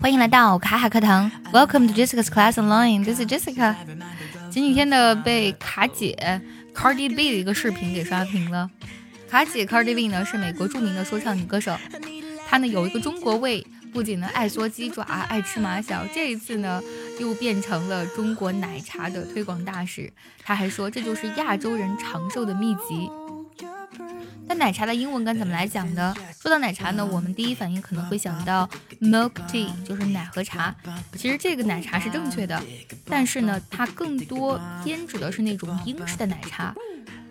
欢迎来到卡卡课堂，Welcome to Jessica's Class Online. This is Jessica. 前几天呢，被卡姐 Cardi B 的一个视频给刷屏了。卡姐 Cardi B 呢是美国著名的说唱女歌手，她呢有一个中国味，不仅呢爱嗦鸡爪，爱吃马小，这一次呢又变成了中国奶茶的推广大使。她还说这就是亚洲人长寿的秘籍。那奶茶的英文该怎么来讲呢？说到奶茶呢，我们第一反应可能会想到 milk tea，就是奶和茶。其实这个奶茶是正确的，但是呢，它更多偏指的是那种英式的奶茶。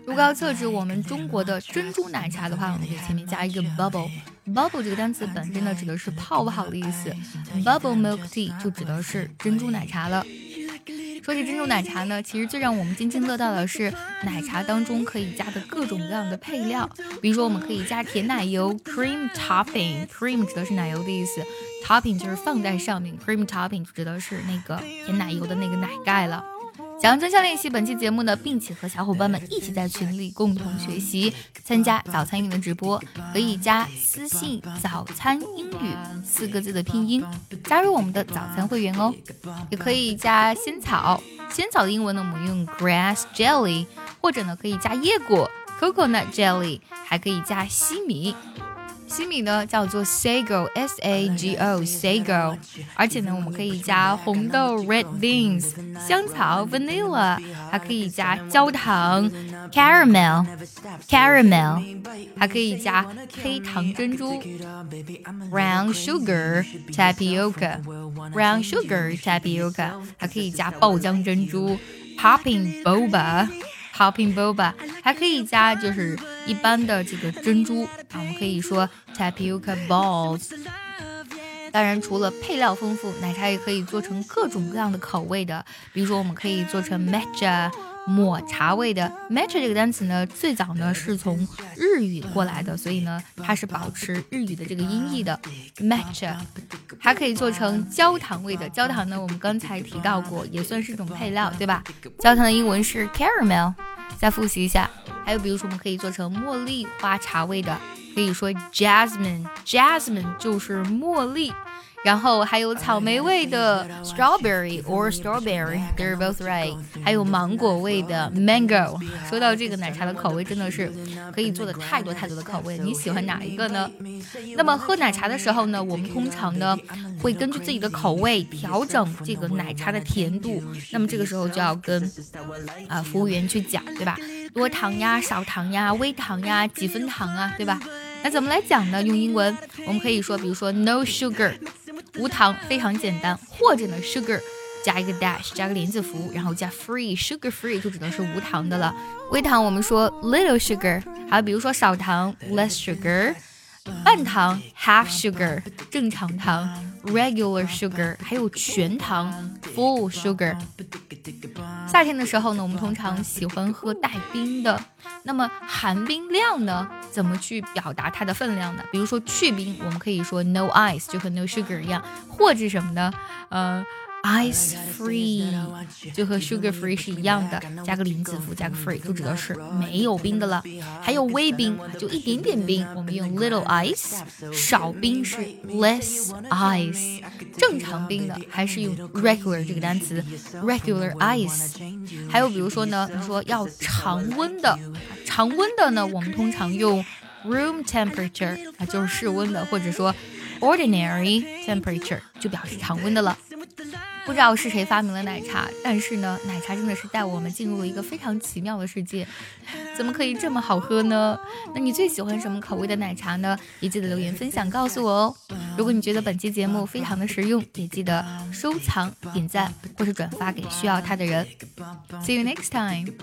如果要测试我们中国的珍珠奶茶的话，我们可以前面加一个 bubble。bubble 这个单词本身呢，指的是泡泡的意思。bubble milk tea 就指的是珍珠奶茶了。说起珍珠奶茶呢，其实最让我们津津乐道的是奶茶当中可以加的各种各样的配料。比如说，我们可以加甜奶油 （cream topping），cream 指的是奶油的意思，topping 就是放在上面，cream topping 就指的是那个甜奶油的那个奶盖了。想要专项练习本期节目呢，并且和小伙伴们一起在群里共同学习，参加早餐英语的直播，可以加私信“早餐英语”四个字的拼音，加入我们的早餐会员哦。也可以加仙草，仙草的英文呢，我们用 grass jelly，或者呢可以加椰果 coconut jelly，还可以加西米。西米呢叫做 sago，s a g o，sago，而且呢我们可以加红豆 red beans，香草 vanilla，还可以加焦糖 caramel，caramel，还可以加黑糖珍珠 brown sugar tapioca，brown sugar tapioca，还可以加爆浆珍珠 popping boba。Popping boba 还可以加就是一般的这个珍珠啊，我们可以说 tapioca balls。当然，除了配料丰富，奶茶也可以做成各种各样的口味的，比如说我们可以做成 matcha。抹茶味的 matcha 这个单词呢，最早呢是从日语过来的，所以呢它是保持日语的这个音译的 matcha，还可以做成焦糖味的。焦糖呢，我们刚才提到过，也算是一种配料，对吧？焦糖的英文是 caramel。再复习一下，还有比如说我们可以做成茉莉花茶味的，可以说 jasmine，jasmine 就是茉莉。然后还有草莓味的 strawberry or strawberry，they're both right。还有芒果味的 mango。说到这个奶茶的口味，真的是可以做的太多太多的口味，你喜欢哪一个呢？那么喝奶茶的时候呢，我们通常呢会根据自己的口味调整这个奶茶的甜度。那么这个时候就要跟啊服务员去讲，对吧？多糖呀，少糖呀，微糖呀，几分糖啊，对吧？那怎么来讲呢？用英文我们可以说，比如说 no sugar。无糖非常简单，或者呢，sugar 加一个 dash，加个连字符，然后加 free，sugar free 就只能是无糖的了。微糖我们说 little sugar，还有比如说少糖 less sugar，半糖 half sugar，正常糖 regular sugar，还有全糖 full sugar。夏天的时候呢，我们通常喜欢喝带冰的。那么含冰量呢？怎么去表达它的分量呢？比如说去冰，我们可以说 no ice，就和 no sugar 一样，或者什么呢？呃。Ice free 就和 sugar free 是一样的，加个零字符，加个 free 就指的是没有冰的了。还有微冰，就一点点冰，我们用 little ice。少冰是 less ice。正常冰的还是用 regular 这个单词，regular ice。还有比如说呢，你说要常温的，常温的呢，我们通常用 room temperature，啊，就是室温的，或者说 ordinary temperature 就表示常温的了。不知道是谁发明了奶茶，但是呢，奶茶真的是带我们进入了一个非常奇妙的世界。怎么可以这么好喝呢？那你最喜欢什么口味的奶茶呢？也记得留言分享告诉我哦。如果你觉得本期节目非常的实用，也记得收藏、点赞或是转发给需要它的人。See you next time.